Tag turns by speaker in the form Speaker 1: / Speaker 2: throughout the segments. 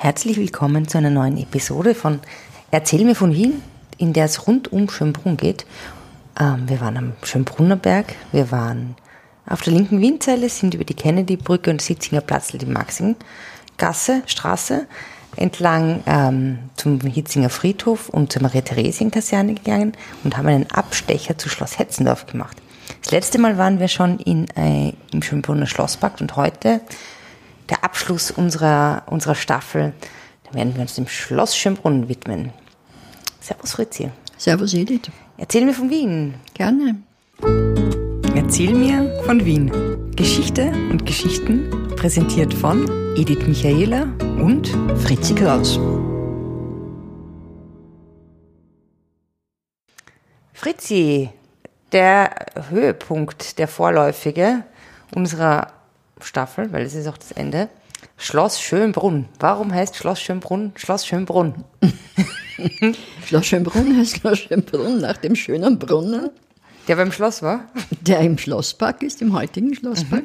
Speaker 1: Herzlich willkommen zu einer neuen Episode von Erzähl mir von Wien, in der es rund um Schönbrunn geht. Ähm, wir waren am Schönbrunner Berg, wir waren auf der linken Wienzeile, sind über die Kennedy-Brücke und Sitzinger Platz, die Maxing-Gasse, Straße, entlang ähm, zum Hitzinger Friedhof und zur Maria-Theresien-Kaserne gegangen und haben einen Abstecher zu Schloss Hetzendorf gemacht. Das letzte Mal waren wir schon in, äh, im Schönbrunner Schlosspark und heute der Abschluss unserer, unserer Staffel. Da werden wir uns dem Schloss Schönbrunn widmen. Servus Fritzi.
Speaker 2: Servus Edith.
Speaker 1: Erzähl mir von Wien.
Speaker 2: Gerne.
Speaker 1: Erzähl mir von Wien. Geschichte und Geschichten präsentiert von Edith Michaela und
Speaker 2: Fritzi Kraus.
Speaker 1: Fritzi, der Höhepunkt, der vorläufige unserer Staffel, weil es ist auch das Ende. Schloss Schönbrunn. Warum heißt Schloss Schönbrunn Schloss Schönbrunn?
Speaker 2: Schloss Schönbrunn heißt Schloss Schönbrunn nach dem schönen Brunnen.
Speaker 1: Der beim Schloss war?
Speaker 2: Der im Schlosspark ist, im heutigen Schlosspark.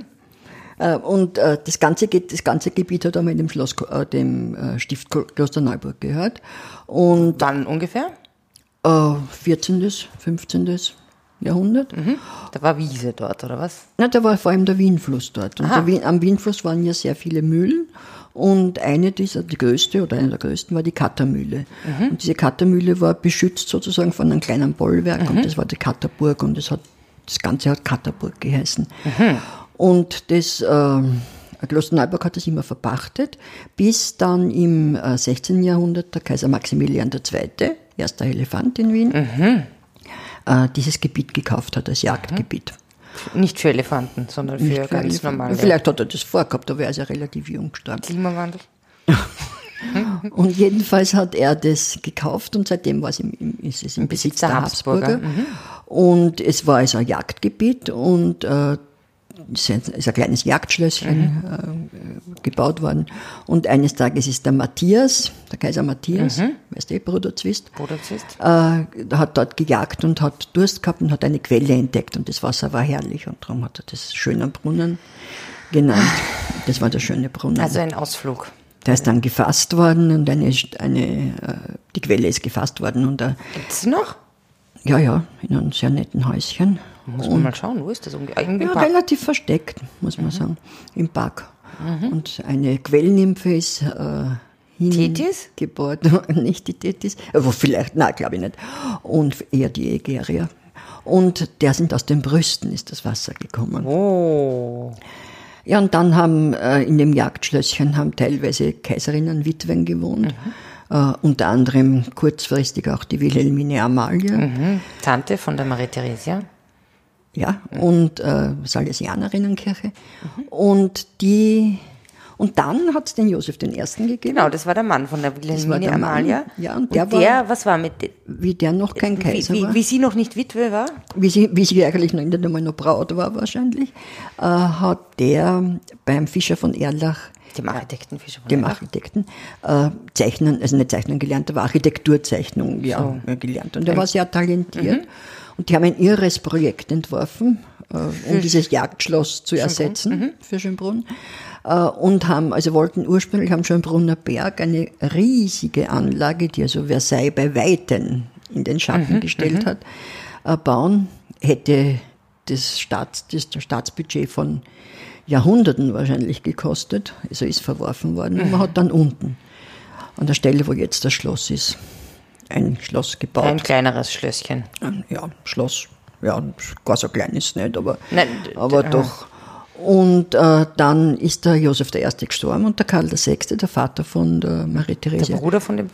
Speaker 2: Mhm. Und äh, das, ganze, das ganze Gebiet hat einmal dem, Schloss, äh, dem Stift Kloster Neuburg gehört. Und
Speaker 1: Wann ungefähr?
Speaker 2: 14., 15. Jahrhundert.
Speaker 1: Mhm. Da war Wiese dort, oder was?
Speaker 2: Na, da war vor allem der Wienfluss dort. Und Wien, am Wienfluss waren ja sehr viele Mühlen. Und eine dieser, die größte oder eine der größten war die Kattermühle. Mhm. Und diese Kattermühle war beschützt sozusagen von einem kleinen Bollwerk mhm. und das war die Katterburg und das, hat, das Ganze hat Katterburg geheißen. Mhm. Und das, äh, Kloster Neuburg hat das immer verpachtet, bis dann im äh, 16. Jahrhundert der Kaiser Maximilian II., erster Elefant in Wien,
Speaker 1: Mhm.
Speaker 2: Äh, dieses Gebiet gekauft hat als Jagdgebiet.
Speaker 1: Nicht für Elefanten, sondern für
Speaker 2: Nicht für
Speaker 1: ganz
Speaker 2: Elefanten.
Speaker 1: normale
Speaker 2: Vielleicht hat er das vorgehabt, aber er ist ja relativ jung gestorben.
Speaker 1: Klimawandel.
Speaker 2: Und jedenfalls hat er das gekauft und seitdem war es im, im, ist es im Besitz der Habsburger.
Speaker 1: Mhm.
Speaker 2: Und es war also ein Jagdgebiet und äh, es ist ein kleines Jagdschlösschen äh, gebaut worden. Und eines Tages ist der Matthias, der Kaiser Matthias, weißt du, Bruder Zwist,
Speaker 1: Bruder Zwist.
Speaker 2: äh, hat dort gejagt und hat Durst gehabt und hat eine Quelle entdeckt und das Wasser war herrlich und darum hat er das schöner Brunnen genannt. Das war der schöne Brunnen.
Speaker 1: Also ein Ausflug.
Speaker 2: Der ist dann gefasst worden und eine, eine, äh, die Quelle ist gefasst worden und äh,
Speaker 1: Gibt's sie noch?
Speaker 2: ja, ja, in einem sehr netten Häuschen.
Speaker 1: Muss man mal schauen, wo ist das? Irgendwie
Speaker 2: Ja,
Speaker 1: Park.
Speaker 2: relativ versteckt, muss man sagen, im Park. Und eine Quellnymphe ist äh,
Speaker 1: Tethys?
Speaker 2: hingebohrt, nicht die Tethys, aber vielleicht, nein, glaube ich nicht, und eher die Egeria. Und der sind aus den Brüsten ist das Wasser gekommen.
Speaker 1: Oh.
Speaker 2: Ja, und dann haben äh, in dem Jagdschlösschen haben teilweise Kaiserinnen, Witwen gewohnt. Äh, unter anderem kurzfristig auch die Wilhelmine Amalie.
Speaker 1: Mhm. Tante von der Maria Theresia.
Speaker 2: Ja, und äh, Salesianerinnenkirche. Und die und dann hat es den Josef I. gegeben.
Speaker 1: Genau, das war der Mann von der Wilhelmine
Speaker 2: der.
Speaker 1: Amalia.
Speaker 2: Ja, und
Speaker 1: und
Speaker 2: der
Speaker 1: der,
Speaker 2: war-
Speaker 1: was war mit
Speaker 2: Wie der noch kein
Speaker 1: wie,
Speaker 2: Kaiser
Speaker 1: wie,
Speaker 2: war.
Speaker 1: wie sie noch nicht Witwe war?
Speaker 2: wie sie, wie sie eigentlich noch nicht einmal noch Braut war wahrscheinlich, äh, hat der beim Fischer von Erlach,
Speaker 1: Dem Architekten Fischer von
Speaker 2: dem. Architekten, äh, Zeichnen, also nicht Zeichnen gelernt, aber Architekturzeichnung ja, äh, gelernt. Und er war sehr talentiert. Und die haben ein irres Projekt entworfen, äh, um dieses Jagdschloss zu ersetzen für Schönbrunn. Äh, und haben, also wollten ursprünglich am Schönbrunner Berg eine riesige Anlage, die also Versailles bei Weitem in den Schatten gestellt hat, äh, bauen. Hätte das, Staats, das Staatsbudget von Jahrhunderten wahrscheinlich gekostet, also ist verworfen worden. Und man hat dann unten, an der Stelle, wo jetzt das Schloss ist, ein Schloss gebaut.
Speaker 1: Ein kleineres Schlösschen.
Speaker 2: Ja, Schloss. Ja, gar so klein ist nicht, aber,
Speaker 1: Nein,
Speaker 2: aber doch. Und äh, dann ist der Josef I. gestorben und der Karl VI., der Vater von der Marie
Speaker 1: Der Bruder von dem.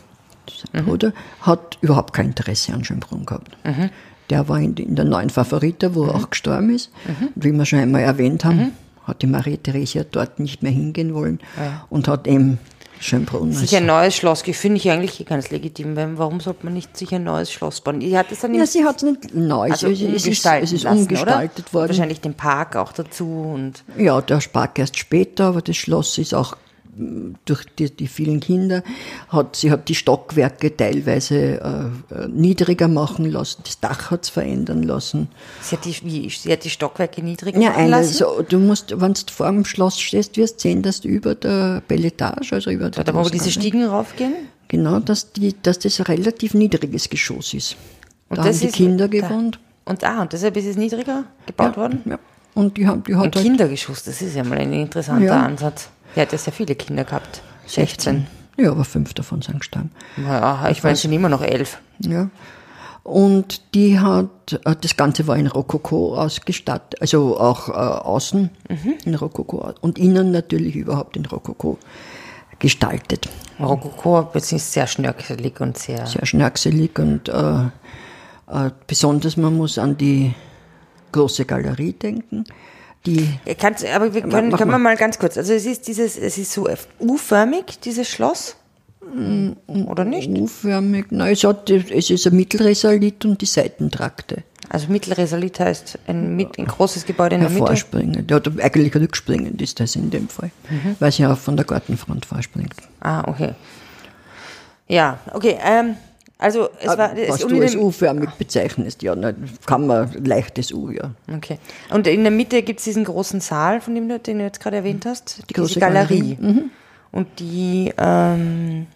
Speaker 2: sein Bruder, hat überhaupt kein Interesse an Schönbrunn gehabt.
Speaker 1: Mhm.
Speaker 2: Der war in, in der neuen Favorite, wo er auch gestorben ist. Und wie wir schon einmal erwähnt haben,
Speaker 1: Mhm.
Speaker 2: hat die Marie Therese dort nicht mehr hingehen wollen und hat eben Schönbrunn
Speaker 1: Sich ein neues Schloss, finde ich eigentlich ganz legitim. weil Warum sollte man nicht sich ein neues Schloss bauen? Die hat es dann
Speaker 2: Ja, sie hat es nicht neu,
Speaker 1: also
Speaker 2: es, ist, es, ist,
Speaker 1: lassen,
Speaker 2: umgestaltet
Speaker 1: oder?
Speaker 2: worden.
Speaker 1: Wahrscheinlich den Park auch dazu und
Speaker 2: Ja, der Spark erst später, aber das Schloss ist auch durch die, die, vielen Kinder hat sie hat die Stockwerke teilweise äh, niedriger machen lassen, das Dach hat es verändern lassen.
Speaker 1: Sie hat die, wie, sie hat die Stockwerke niedriger
Speaker 2: ja,
Speaker 1: machen lassen?
Speaker 2: So, du musst, wenn du vor dem Schloss stehst, wirst du sehen, dass du über der Belletage, also über der
Speaker 1: Da, wo diese Stiegen raufgehen?
Speaker 2: Genau, dass, die, dass das ein relativ niedriges Geschoss ist. Und da haben die Kinder gewohnt.
Speaker 1: Und, ah, und deshalb ist es niedriger gebaut
Speaker 2: ja,
Speaker 1: worden?
Speaker 2: Ja. Und die, haben, die hat
Speaker 1: ein halt Kindergeschoss, das ist ja mal ein interessanter ja. Ansatz. Die hat ja sehr viele Kinder gehabt. 16.
Speaker 2: Ja, aber fünf davon sind gestorben.
Speaker 1: Ja, ich meine, es sind immer noch elf.
Speaker 2: Ja. Und die hat, äh, das Ganze war in Rokoko ausgestattet, also auch äh, außen mhm. in Rokoko und innen natürlich überhaupt in Rokoko gestaltet.
Speaker 1: Rokoko ist sehr schnörkelig und sehr.
Speaker 2: Sehr schnörkelig und äh, äh, besonders man muss an die große Galerie denken. Die,
Speaker 1: Kannst, aber wir können, können wir mal ganz kurz. Also es ist dieses, es ist so U-förmig, dieses Schloss. Mm, Oder nicht?
Speaker 2: U-förmig. Nein, es, hat, es ist ein Mittelresalit und die Seitentrakte.
Speaker 1: Also Mittelresalit heißt ein, ein großes Gebäude in der Mitte?
Speaker 2: Vorspringend. Ja, eigentlich rückspringend ist das in dem Fall. Mhm. Weil sie auch von der Gartenfront vorspringt.
Speaker 1: Ah, okay. Ja, okay. Ähm, also es war,
Speaker 2: es Was du als U-förmig bezeichnest, ja, ne, kann man leichtes U, ja.
Speaker 1: Okay. Und in der Mitte gibt es diesen großen Saal, von dem du, den du jetzt gerade erwähnt hast, die große Galerie. Galerie. Mhm. Und die, ähm,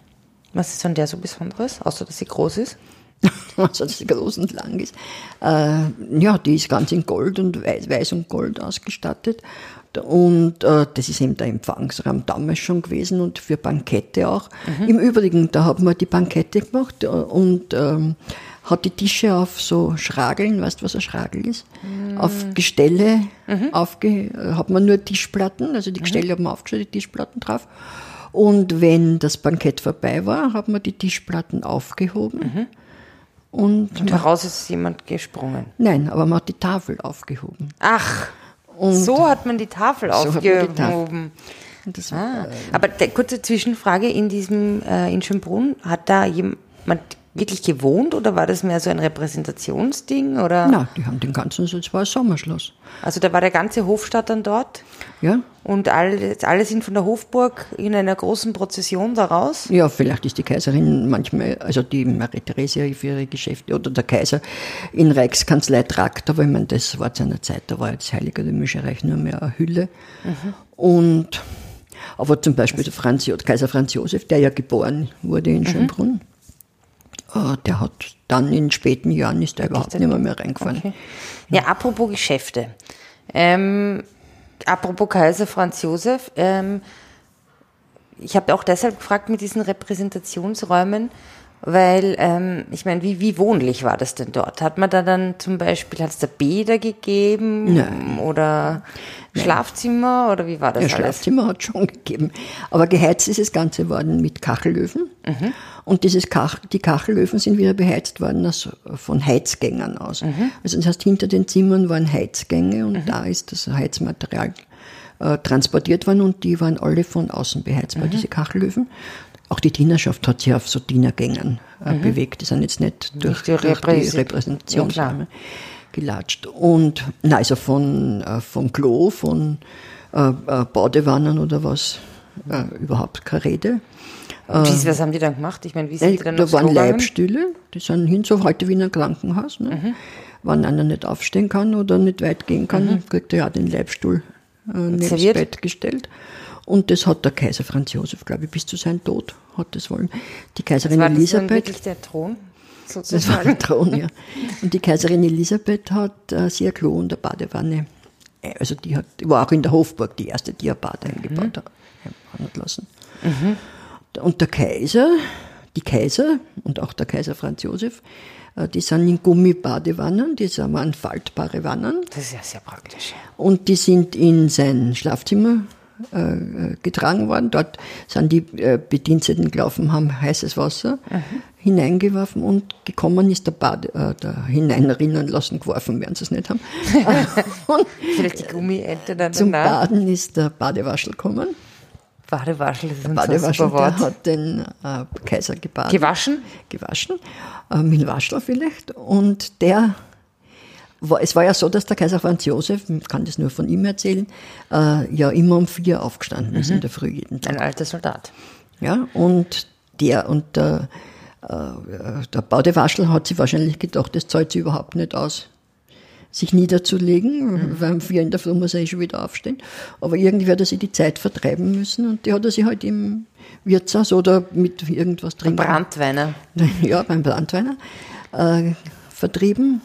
Speaker 1: was ist an der so Besonderes, außer dass sie groß ist?
Speaker 2: also dass sie groß und lang ist. Äh, ja, die ist ganz in Gold und Weiß, Weiß und Gold ausgestattet. Und äh, das ist eben der Empfangsraum damals schon gewesen und für Bankette auch. Mhm. Im Übrigen, da haben wir die Bankette gemacht äh, und ähm, hat die Tische auf so Schrageln, weißt du, was ein Schragel ist? Mhm. Auf Gestelle mhm. aufge, äh, hat man nur Tischplatten, also die mhm. Gestelle haben wir aufgestellt, die Tischplatten drauf. Und wenn das Bankett vorbei war, hat man die Tischplatten aufgehoben.
Speaker 1: Und, und heraus ist jemand gesprungen.
Speaker 2: Nein, aber man hat die Tafel aufgehoben.
Speaker 1: Ach. Und so hat man die Tafel so aufgehoben. Das, ah, aber der, kurze Zwischenfrage in diesem äh, in Schönbrunn, hat da jemand wirklich gewohnt oder war das mehr so ein Repräsentationsding oder?
Speaker 2: Na, die haben den ganzen, es war ein Sommerschloss.
Speaker 1: Also da war der ganze Hofstaat dann dort?
Speaker 2: Ja.
Speaker 1: Und alle, alle sind von der Hofburg in einer großen Prozession daraus?
Speaker 2: Ja, vielleicht ist die Kaiserin manchmal, also die Marie Theresia für ihre Geschäfte oder der Kaiser in Reichskanzlei tragt, aber ich meine, das war zu einer Zeit, da war das Heilige Römische Reich nur mehr eine Hülle. Mhm. Und aber zum Beispiel der Franz, Kaiser Franz Josef, der ja geboren wurde in mhm. Schönbrunn, mhm der hat dann in späten Jahren ist er überhaupt nicht mehr, mehr reingefahren. Okay.
Speaker 1: Ja, apropos Geschäfte. Ähm, apropos Kaiser Franz Josef, ähm, ich habe auch deshalb gefragt mit diesen Repräsentationsräumen, weil, ähm, ich meine, wie, wie wohnlich war das denn dort? Hat man da dann zum Beispiel, hat es da Bäder gegeben?
Speaker 2: Nein.
Speaker 1: Oder Nein. Schlafzimmer? Oder wie war das
Speaker 2: ja, alles? Schlafzimmer hat es schon gegeben. Aber geheizt ist das Ganze worden mit Kachelöfen. Mhm. Und dieses Kach, die Kachelöfen sind wieder beheizt worden aus, von Heizgängern aus. Mhm. Also das heißt, hinter den Zimmern waren Heizgänge und mhm. da ist das Heizmaterial äh, transportiert worden und die waren alle von außen beheizbar, mhm. diese Kachelöfen. Auch die Dienerschaft hat sich auf so Dienergängen äh, mhm. bewegt. Die sind jetzt nicht durch, nicht die Repräsentationsräume ja, gelatscht. Und na, also von, äh, vom Klo, von äh, äh Badewannen oder was, äh, überhaupt keine Rede.
Speaker 1: Wie, was haben die dann gemacht? Ich meine, wie sind
Speaker 2: die dann Da waren Leibstühle, die sind hin, so heute wie in einem Krankenhaus. Ne? Mhm. Wenn einer nicht aufstehen kann oder nicht weit gehen kann, mhm. kriegt er ja den Leibstuhl äh, neben das Bett gestellt. Und das hat der Kaiser Franz Josef, glaube ich, bis zu seinem Tod hat das wollen. Die Kaiserin das war Elisabeth. Das
Speaker 1: wirklich der Thron?
Speaker 2: Sozusagen. Das war der Thron, ja. Und die Kaiserin Elisabeth hat äh, ein Klo und eine Badewanne. Äh, also die hat, war auch in der Hofburg die erste, die ein Bad eingebaut mhm. hat lassen. Mhm. Und der Kaiser, die Kaiser und auch der Kaiser Franz Josef, äh, die sind in Gummibadewannen, die waren faltbare Wannen.
Speaker 1: Das ist ja sehr praktisch.
Speaker 2: Und die sind in sein Schlafzimmer äh, getragen worden. Dort sind die äh, Bediensteten gelaufen, haben heißes Wasser mhm. hineingeworfen und gekommen ist der Bade, äh, der hineinrinnen lassen geworfen, werden sie es nicht haben.
Speaker 1: Vielleicht die Gummiente dann
Speaker 2: Zum danach. Baden ist der Badewaschel gekommen.
Speaker 1: Badewaschel ist ein
Speaker 2: Badewaschel, der hat den äh, Kaiser gebadet.
Speaker 1: Gewaschen?
Speaker 2: Gewaschen, äh, mit Waschel vielleicht. Und der es war ja so, dass der Kaiser Franz Josef, ich kann das nur von ihm erzählen, äh, ja immer um vier aufgestanden mhm. ist in der Früh jeden
Speaker 1: Tag. Ein alter Soldat.
Speaker 2: Ja, und der und der, äh, der Baudewaschel hat sich wahrscheinlich gedacht, das zahlt sich überhaupt nicht aus, sich niederzulegen, mhm. weil um vier in der Früh muss er eh schon wieder aufstehen. Aber irgendwie hat er sich die Zeit vertreiben müssen und die hat er sich halt im Wirtshaus oder mit irgendwas
Speaker 1: trinken. Beim Brandweiner.
Speaker 2: Ja, beim Brandweiner äh, vertrieben.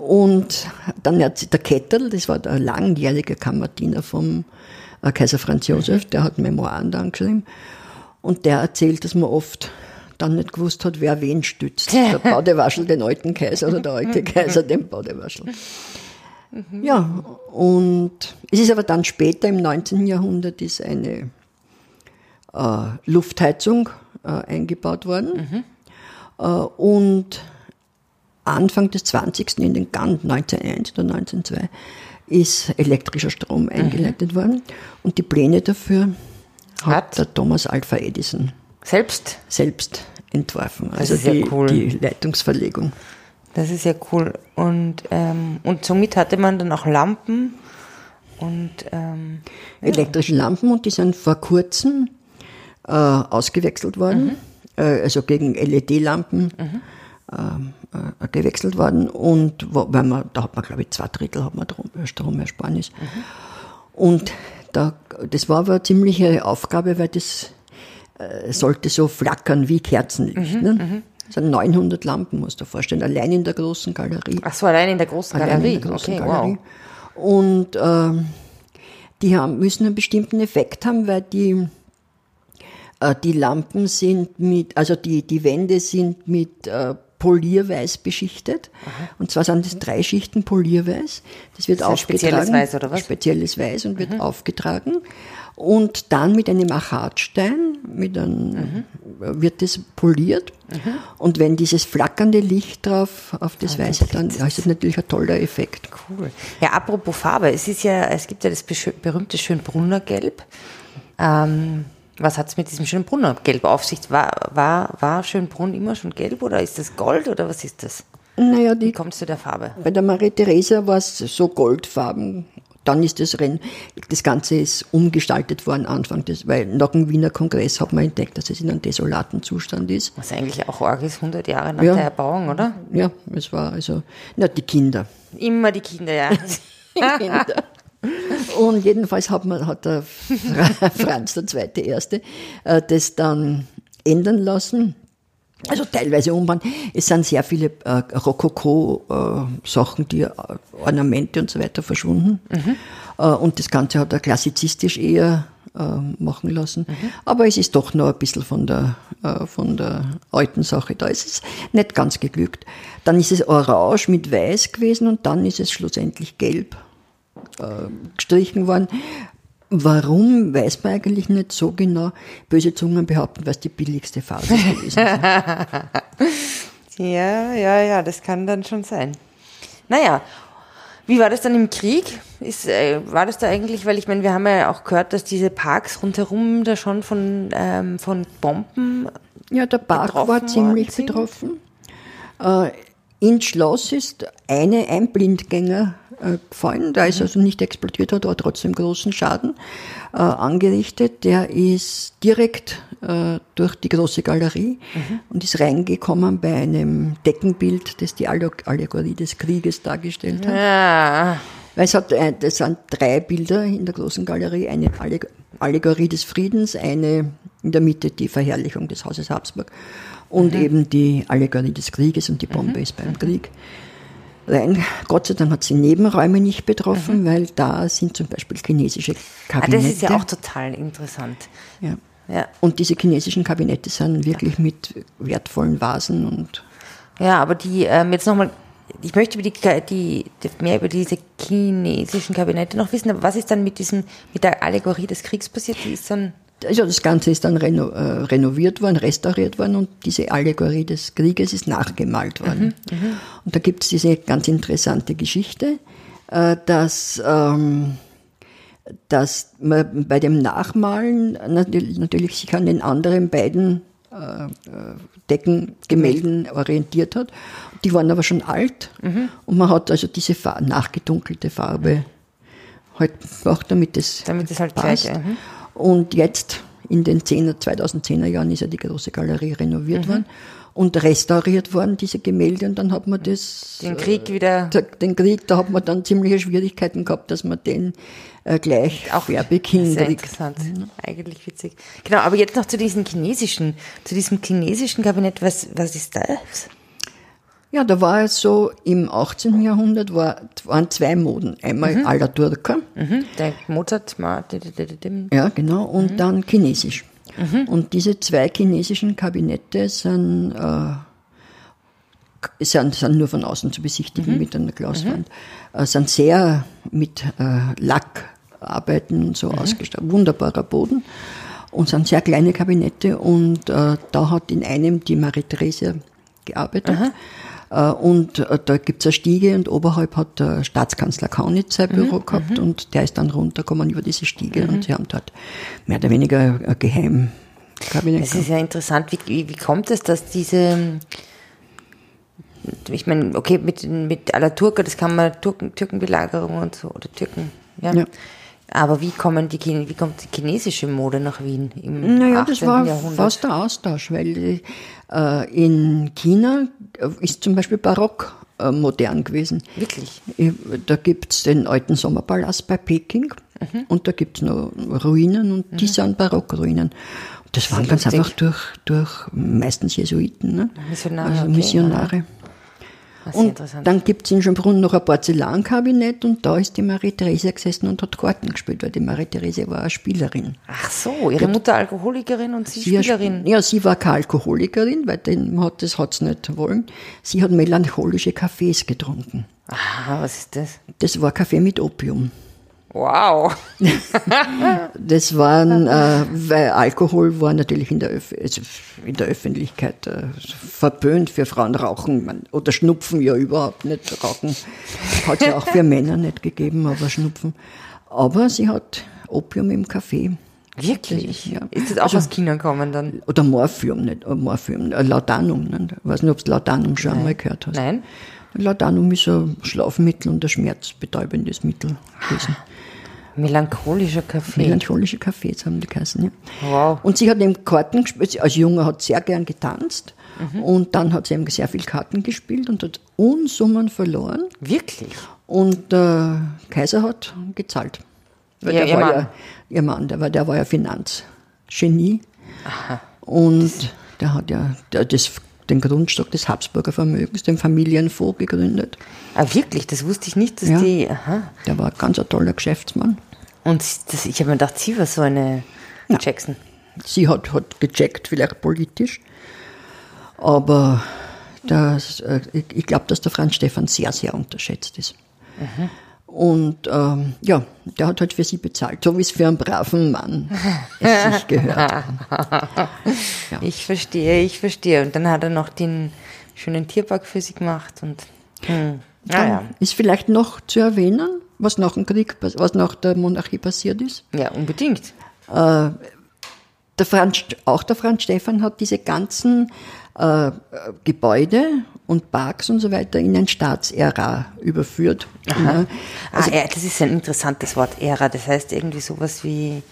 Speaker 2: Und dann der Kettel, das war der langjährige Kammerdiener vom äh, Kaiser Franz Josef, der hat Memoiren dann geschrieben. Und der erzählt, dass man oft dann nicht gewusst hat, wer wen stützt. Der Baudewaschel den alten Kaiser oder der alte Kaiser den Baudewaschel. Mhm. Ja, und es ist aber dann später im 19. Jahrhundert ist eine äh, Luftheizung äh, eingebaut worden. Mhm. Äh, und Anfang des 20. in den GAN 1901 oder 1902 ist elektrischer Strom mhm. eingeleitet mhm. worden. Und die Pläne dafür hat, hat der Thomas Alpha Edison
Speaker 1: selbst,
Speaker 2: selbst entworfen. Also die, cool. die, Leitungsverlegung.
Speaker 1: Das ist ja cool. Und, ähm, und somit hatte man dann auch Lampen und ähm,
Speaker 2: elektrische ja. Lampen und die sind vor kurzem äh, ausgewechselt worden, mhm. äh, also gegen LED-Lampen. Mhm. Ähm, äh, gewechselt worden und wo, weil man, da hat man glaube ich zwei Drittel hat man äh, Stromersparnis. Mhm. Und da, das war aber eine ziemliche Aufgabe, weil das äh, sollte so flackern wie Kerzenlicht. Mhm, ne? Mhm. Das sind 900 Lampen, musst du dir vorstellen, allein in der großen Galerie.
Speaker 1: Ach so, allein in der großen Galerie. In der großen okay, Galerie.
Speaker 2: Wow. Und äh, die haben, müssen einen bestimmten Effekt haben, weil die äh, die Lampen sind mit, also die, die Wände sind mit äh, Polierweiß beschichtet. Aha. Und zwar sind das drei Schichten Polierweiß. Das wird das aufgetragen. Spezielles Weiß oder was? Spezielles Weiß und wird mhm. aufgetragen. Und dann mit einem Achatstein mit einem, mhm. wird das poliert. Mhm. Und wenn dieses flackernde Licht drauf auf das ah, Weiße, dann ist das natürlich ein toller Effekt.
Speaker 1: Cool. Ja, apropos Farbe, es ist ja, es gibt ja das berühmte Schönbrunner Gelb. Ähm, was hat es mit diesem Schönbrunner Gelb auf sich? War, war, war Schönbrunn immer schon gelb oder ist das Gold oder was ist das?
Speaker 2: Naja, die,
Speaker 1: Wie kommst du der Farbe?
Speaker 2: Bei der Marie Theresa war es so goldfarben. Dann ist das Rennen, das Ganze ist umgestaltet worden Anfang des, weil nach dem Wiener Kongress hat man entdeckt, dass es in einem desolaten Zustand ist.
Speaker 1: Was eigentlich auch arg ist, 100 Jahre nach ja. der Erbauung, oder?
Speaker 2: Ja, es war also, na, die Kinder.
Speaker 1: Immer die Kinder, ja. die Kinder.
Speaker 2: Und jedenfalls hat, man, hat der Franz, der zweite Erste, äh, das dann ändern lassen. Also teilweise umbauen. Es sind sehr viele äh, Rokoko-Sachen, äh, die äh, Ornamente und so weiter verschwunden. Mhm. Äh, und das Ganze hat er klassizistisch eher äh, machen lassen. Mhm. Aber es ist doch noch ein bisschen von der, von der alten Sache. Da ist es nicht ganz geglückt. Dann ist es orange mit weiß gewesen und dann ist es schlussendlich gelb gestrichen worden. Warum, weiß man eigentlich nicht so genau. Böse Zungen behaupten, es die billigste Farbe gewesen ist.
Speaker 1: ja, ja, ja, das kann dann schon sein. Naja, wie war das dann im Krieg? Ist, äh, war das da eigentlich, weil ich meine, wir haben ja auch gehört, dass diese Parks rundherum da schon von, ähm, von Bomben.
Speaker 2: Ja, der Park war ziemlich betroffen. Äh, ins Schloss ist eine, ein Blindgänger äh, gefallen. Der ist also nicht explodiert, hat aber trotzdem großen Schaden äh, angerichtet. Der ist direkt äh, durch die große Galerie mhm. und ist reingekommen bei einem Deckenbild, das die Allegorie des Krieges dargestellt hat. Ja. Weil es hat, äh, das sind drei Bilder in der großen Galerie, eine Allegorie des Friedens, eine in der Mitte die Verherrlichung des Hauses Habsburg und mhm. eben die Allegorie des Krieges und die Bombe mhm. ist beim Krieg. Nein, Gott sei Dank hat sie Nebenräume nicht betroffen, mhm. weil da sind zum Beispiel chinesische Kabinette.
Speaker 1: Ah, das ist ja auch total interessant.
Speaker 2: Ja. ja. Und diese chinesischen Kabinette sind wirklich mit wertvollen Vasen und.
Speaker 1: Ja, aber die, ähm, jetzt nochmal, ich möchte über die, die, mehr über diese chinesischen Kabinette noch wissen. Was ist dann mit diesem, mit der Allegorie des Kriegs passiert? Die ist dann
Speaker 2: also das Ganze ist dann reno, äh, renoviert worden, restauriert worden und diese Allegorie des Krieges ist nachgemalt worden. Mhm, mhm. und da gibt es diese ganz interessante Geschichte, äh, dass, ähm, dass man bei dem Nachmalen natürlich, natürlich sich an den anderen beiden äh, Deckengemälden orientiert hat. Die waren aber schon alt mhm. und man hat also diese Farbe, nachgedunkelte Farbe halt gemacht, damit es
Speaker 1: damit halt passt. gleich. Mhm.
Speaker 2: Und jetzt in den 10er, 2010er Jahren ist ja die große Galerie renoviert mhm. worden und restauriert worden, diese Gemälde, und dann hat man das.
Speaker 1: Den Krieg wieder.
Speaker 2: Äh, den Krieg, da hat man dann ziemliche Schwierigkeiten gehabt, dass man den äh, gleich auch werbig hinkriegt. Sehr
Speaker 1: interessant, mhm. eigentlich witzig. Genau, aber jetzt noch zu diesem chinesischen, zu diesem chinesischen Kabinett, was, was ist das?
Speaker 2: Ja, da war es so, im 18. Jahrhundert war, waren zwei Moden. Einmal mhm. aller Turker.
Speaker 1: Mhm. Der Mozart.
Speaker 2: Ja, genau. Und mhm. dann chinesisch. Mhm. Und diese zwei chinesischen Kabinette sind, äh, sind, sind nur von außen zu besichtigen mhm. mit einer Glaswand, mhm. äh, sind sehr mit äh, Lackarbeiten und so mhm. ausgestattet. Wunderbarer Boden. Und sind sehr kleine Kabinette und äh, da hat in einem die Marie-Therese gearbeitet. Äh, und äh, da gibt's eine Stiege und oberhalb hat der Staatskanzler Kaunitz sein Büro mhm, gehabt mhm. und der ist dann runtergekommen über diese Stiege mhm. und sie haben dort mehr oder weniger ein Geheim.
Speaker 1: Kabinett es ist ja interessant, wie, wie, wie kommt es, dass diese ich meine, okay, mit, mit aller Turka, das kann man Türken, Türkenbelagerung und so, oder Türken, ja. ja. Aber wie, kommen die, wie kommt die chinesische Mode nach Wien
Speaker 2: im naja, 18. das war Jahrhundert? fast der Austausch, weil äh, in China ist zum Beispiel Barock äh, modern gewesen.
Speaker 1: Wirklich?
Speaker 2: Da gibt es den alten Sommerpalast bei Peking mhm. und da gibt es noch Ruinen und mhm. die sind Barockruinen. Das waren ganz einfach durch, durch meistens Jesuiten, ne? Missionare. Also Missionare. Okay. Und dann gibt es in Schönbrunn noch ein Porzellankabinett und da ist die Marie-Therese gesessen und hat Karten gespielt, weil die Marie-Therese war eine Spielerin.
Speaker 1: Ach so, ihre Mutter Alkoholikerin und sie, sie Spielerin?
Speaker 2: Ja, sie war keine Alkoholikerin, weil den hat, das hat sie nicht wollen. Sie hat melancholische Kaffees getrunken.
Speaker 1: Aha, was ist das?
Speaker 2: Das war Kaffee mit Opium.
Speaker 1: Wow.
Speaker 2: das waren, äh, weil Alkohol war natürlich in der, Öf also in der Öffentlichkeit äh, verböhnt für Frauen rauchen man, oder Schnupfen ja überhaupt nicht. Rauchen hat es ja auch für Männer nicht gegeben, aber Schnupfen. Aber sie hat Opium im Kaffee.
Speaker 1: Wirklich? Ja. Ist das auch also, aus China gekommen dann?
Speaker 2: Oder Morphium, nicht äh, Morphium, äh, Laudanum. Nicht? Ich weiß nicht, ob du Laudanum schon
Speaker 1: Nein.
Speaker 2: einmal gehört hast.
Speaker 1: Nein.
Speaker 2: Laudanum ist ein Schlafmittel und ein schmerzbetäubendes Mittel gewesen.
Speaker 1: Melancholischer Kaffee.
Speaker 2: Melancholische Kaffees haben die geheißen, ja.
Speaker 1: Wow.
Speaker 2: Und sie hat eben Karten gespielt, als Junge hat sie sehr gern getanzt. Mhm. Und dann hat sie eben sehr viel Karten gespielt und hat Unsummen verloren.
Speaker 1: Wirklich?
Speaker 2: Und der Kaiser hat gezahlt. Weil ja, der ihr war Mann. ja, ihr Mann, der war, der war ja Finanzgenie. Aha. Und das der hat ja der, das, den Grundstock des Habsburger Vermögens, den Familienfonds gegründet.
Speaker 1: Ah, wirklich? Das wusste ich nicht, dass ja, die. Aha.
Speaker 2: Der war ganz ein toller Geschäftsmann.
Speaker 1: Und das, ich habe mir gedacht, sie war so eine ja. Jackson.
Speaker 2: Sie hat, hat gecheckt, vielleicht politisch. Aber das, äh, ich, ich glaube, dass der Franz Stefan sehr, sehr unterschätzt ist. Mhm. Und ähm, ja, der hat halt für sie bezahlt, so wie es für einen braven Mann es sich gehört. ja.
Speaker 1: Ich verstehe, ich verstehe. Und dann hat er noch den schönen Tierpark für sie gemacht. Und hm.
Speaker 2: ah, ja. ist vielleicht noch zu erwähnen, was nach dem Krieg, was nach der Monarchie passiert ist.
Speaker 1: Ja, unbedingt.
Speaker 2: Äh, der Franz, auch der Franz Stefan hat diese ganzen äh, Gebäude und Parks und so weiter in ein Staatsära überführt.
Speaker 1: Ja. Also, ah, das ist ein interessantes Wort, Ära. Das heißt irgendwie sowas wie.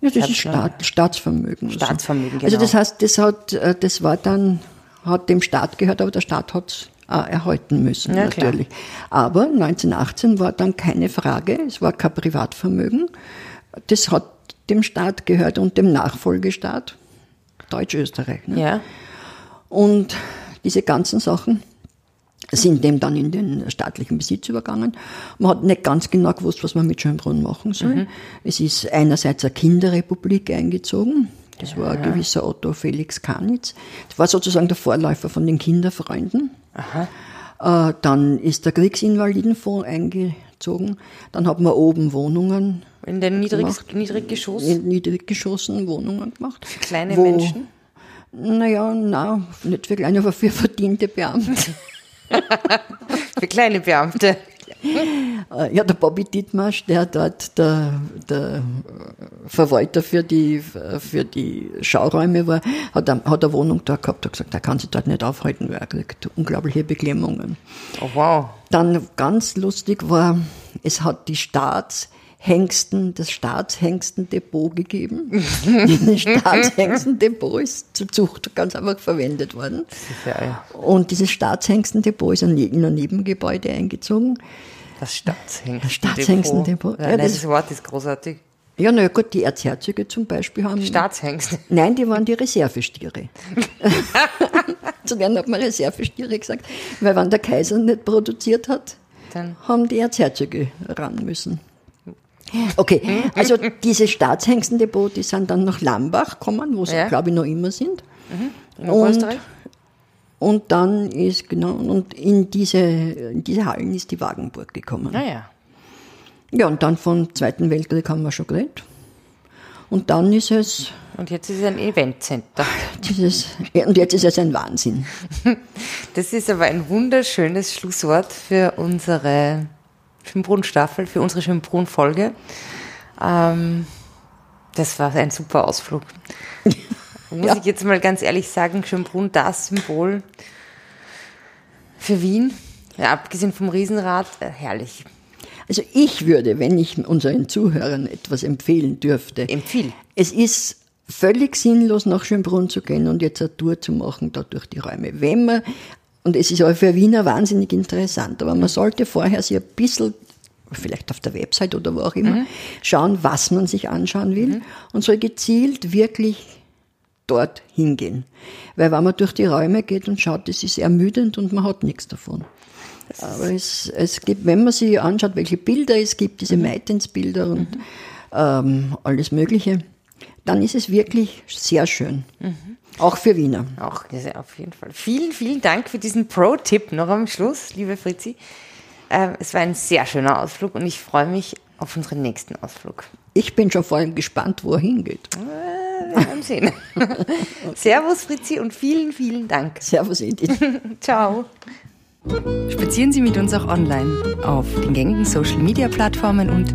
Speaker 2: Ja, das ist Staat, Staatsvermögen.
Speaker 1: Staatsvermögen,
Speaker 2: genau. Also das heißt, das hat, äh, das war dann, hat dem Staat gehört, aber der Staat hat es äh, erhalten müssen, ja, natürlich. Klar. Aber 1918 war dann keine Frage, es war kein Privatvermögen. Das hat dem Staat gehört und dem Nachfolgestaat, Deutsch-Österreich. Ne?
Speaker 1: Ja.
Speaker 2: Und diese ganzen Sachen sind dem dann in den staatlichen Besitz übergangen. Man hat nicht ganz genau gewusst, was man mit Schönbrunn machen soll. Mhm. Es ist einerseits eine Kinderrepublik eingezogen. Das war ein gewisser Otto Felix Kanitz. Das war sozusagen der Vorläufer von den Kinderfreunden. Aha. Äh, dann ist der Kriegsinvalidenfonds eingezogen. Dann hat man oben Wohnungen.
Speaker 1: In den Niedrig Niedriggeschoss? In
Speaker 2: Niedriggeschossen Wohnungen gemacht.
Speaker 1: Für kleine Menschen?
Speaker 2: Naja, na, nicht für kleine, aber für verdiente Beamte.
Speaker 1: für kleine Beamte.
Speaker 2: Äh, ja, der Bobby Dietmarsch, der dort der, der Verwalter für die, für die Schauräume war, hat, eine, hat eine Wohnung da gehabt, hat gesagt, er kann sich dort nicht aufhalten, weil er kriegt unglaubliche Beklemmungen.
Speaker 1: Oh, wow.
Speaker 2: Dann ganz lustig war, es hat die Staats, Hengsten, das Staatshengstendepot gegeben. das Staatshengstendepot ist zur Zucht ganz einfach verwendet worden. Sicher, ja. Und dieses Staatshengstendepot ist in ein Nebengebäude eingezogen.
Speaker 1: Das Staatshengstendepot.
Speaker 2: Das Staatshengstendepot.
Speaker 1: Ja, ja, das Wort ist großartig.
Speaker 2: Ja, na gut, die Erzherzöge zum Beispiel haben.
Speaker 1: Staatshengste.
Speaker 2: Nein, die waren die Reservestiere. Zu werden hat man Reservestiere gesagt, weil wenn der Kaiser nicht produziert hat, Dann. haben die Erzherzöge ran müssen. Okay, also diese Staatshengstendepot, die sind dann nach Lambach gekommen, wo sie, ja. glaube ich, noch immer sind.
Speaker 1: Mhm. In und,
Speaker 2: und dann ist, genau, und in diese, in diese Hallen ist die Wagenburg gekommen.
Speaker 1: Naja.
Speaker 2: Ja, und dann vom Zweiten Weltkrieg haben wir schon geredet. Und dann ist es.
Speaker 1: Und jetzt ist es ein Eventcenter.
Speaker 2: Dieses, und jetzt ist es ein Wahnsinn.
Speaker 1: Das ist aber ein wunderschönes Schlusswort für unsere Schönbrunn-Staffel, für unsere Schönbrunn-Folge. Ähm, das war ein super Ausflug. Muss ja. ich jetzt mal ganz ehrlich sagen, Schönbrunn, das Symbol für Wien. Ja, abgesehen vom Riesenrad, äh, herrlich.
Speaker 2: Also ich würde, wenn ich unseren Zuhörern etwas empfehlen dürfte.
Speaker 1: Empfehl.
Speaker 2: Es ist völlig sinnlos, nach Schönbrunn zu gehen und jetzt eine Tour zu machen, da durch die Räume. Wenn man und es ist auch für Wiener wahnsinnig interessant, aber man sollte vorher sich ein bisschen vielleicht auf der Website oder wo auch immer, mhm. schauen, was man sich anschauen will mhm. und soll gezielt wirklich dort hingehen. Weil wenn man durch die Räume geht und schaut, das ist ermüdend und man hat nichts davon. Aber es, es gibt, wenn man sich anschaut, welche Bilder es gibt, diese mhm. Meitens-Bilder und mhm. ähm, alles Mögliche, dann ist es wirklich sehr schön. Mhm. Auch für Wiener.
Speaker 1: Auch, auf jeden Fall. Vielen, vielen Dank für diesen Pro-Tipp noch am Schluss, liebe Fritzi. Äh, es war ein sehr schöner Ausflug und ich freue mich auf unseren nächsten Ausflug.
Speaker 2: Ich bin schon vor allem gespannt, wo er hingeht.
Speaker 1: Äh, wir werden sehen. Servus Fritzi und vielen, vielen Dank.
Speaker 2: Servus Edith.
Speaker 1: Ciao. Spazieren Sie mit uns auch online auf den gängigen Social Media Plattformen und